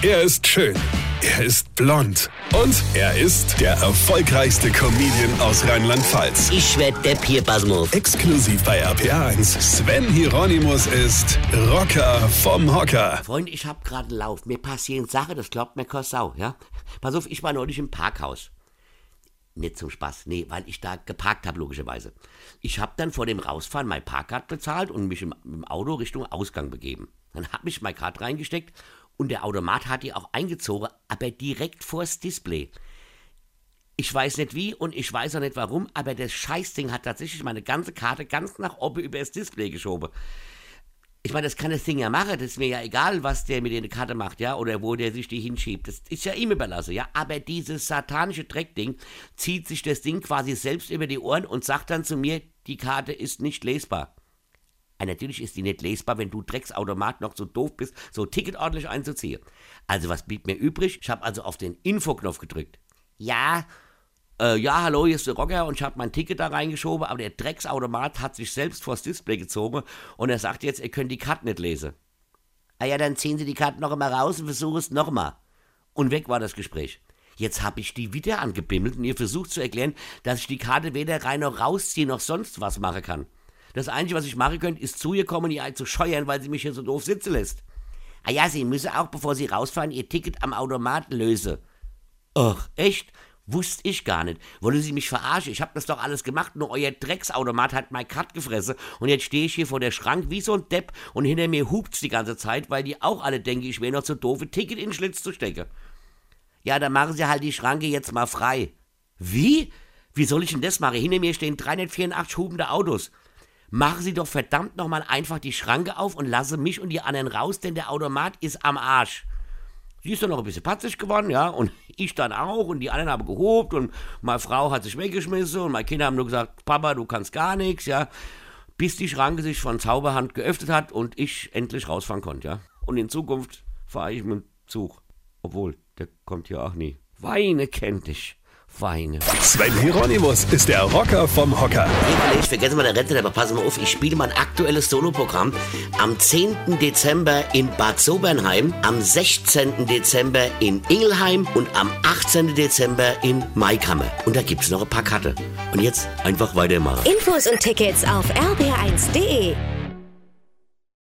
Er ist schön. Er ist blond. Und er ist der erfolgreichste Comedian aus Rheinland-Pfalz. Ich werd der Pierpasmus. Exklusiv bei RPA1. Sven Hieronymus ist Rocker vom Hocker. Freunde, ich hab gerade einen Lauf. Mir passieren Sachen, das glaubt mir kein Sau, ja? Pass auf, ich war neulich im Parkhaus. Nicht zum Spaß, nee, weil ich da geparkt habe, logischerweise. Ich hab dann vor dem Rausfahren mein Parkkart bezahlt und mich im, im Auto Richtung Ausgang begeben. Dann hab ich mein Kart reingesteckt und der Automat hat die auch eingezogen, aber direkt vors Display. Ich weiß nicht wie und ich weiß auch nicht warum, aber das Scheißding hat tatsächlich meine ganze Karte ganz nach oben über das Display geschoben. Ich meine, das kann das Ding ja machen, das ist mir ja egal, was der mit der Karte macht, ja, oder wo der sich die hinschiebt. Das ist ja ihm überlassen, ja. Aber dieses satanische Dreckding zieht sich das Ding quasi selbst über die Ohren und sagt dann zu mir, die Karte ist nicht lesbar. Ja, natürlich ist die nicht lesbar, wenn du Drecksautomat noch so doof bist, so Ticket ordentlich einzuziehen. Also was blieb mir übrig? Ich habe also auf den Infoknopf gedrückt. Ja, äh, ja, hallo, hier ist der Rocker und ich habe mein Ticket da reingeschoben, aber der Drecksautomat hat sich selbst vors Display gezogen und er sagt jetzt, ihr könnt die Karte nicht lesen. Ah ja, dann ziehen Sie die Karte noch einmal raus und versuchen es nochmal. Und weg war das Gespräch. Jetzt habe ich die wieder angebimmelt und ihr versucht zu erklären, dass ich die Karte weder rein noch rausziehen noch sonst was machen kann. Das Einzige, was ich machen könnte, ist zu ihr kommen, ihr zu scheuern, weil sie mich hier so doof sitzen lässt. Ah ja, Sie müssen auch, bevor Sie rausfahren, Ihr Ticket am Automat lösen. Ach, echt? Wusste ich gar nicht. Wollen Sie mich verarschen? Ich hab das doch alles gemacht, nur euer Drecksautomat hat mein Cut gefressen und jetzt stehe ich hier vor der Schrank wie so ein Depp und hinter mir hupt's die ganze Zeit, weil die auch alle denken, ich wäre noch zu doof, ein Ticket in den Schlitz zu stecken. Ja, dann machen Sie halt die Schranke jetzt mal frei. Wie? Wie soll ich denn das machen? Hinter mir stehen 384 hubende Autos. Machen Sie doch verdammt nochmal einfach die Schranke auf und lasse mich und die anderen raus, denn der Automat ist am Arsch. Sie ist dann noch ein bisschen patzig geworden, ja, und ich dann auch, und die anderen haben gehobt, und meine Frau hat sich weggeschmissen, und meine Kinder haben nur gesagt, Papa, du kannst gar nichts, ja, bis die Schranke sich von Zauberhand geöffnet hat und ich endlich rausfahren konnte, ja. Und in Zukunft fahre ich mit dem Zug. Obwohl, der kommt ja auch nie. Weine kennt dich. Weine. Sven Hieronymus ist der Rocker vom Hocker. Ich vergesse mal der Rente, aber pass mal auf, ich spiele mein aktuelles Soloprogramm am 10. Dezember in Bad Sobernheim, am 16. Dezember in Ingelheim und am 18. Dezember in Maikammer. Und da gibt's noch ein paar Karte. Und jetzt einfach weitermachen. Infos und Tickets auf rb1.de.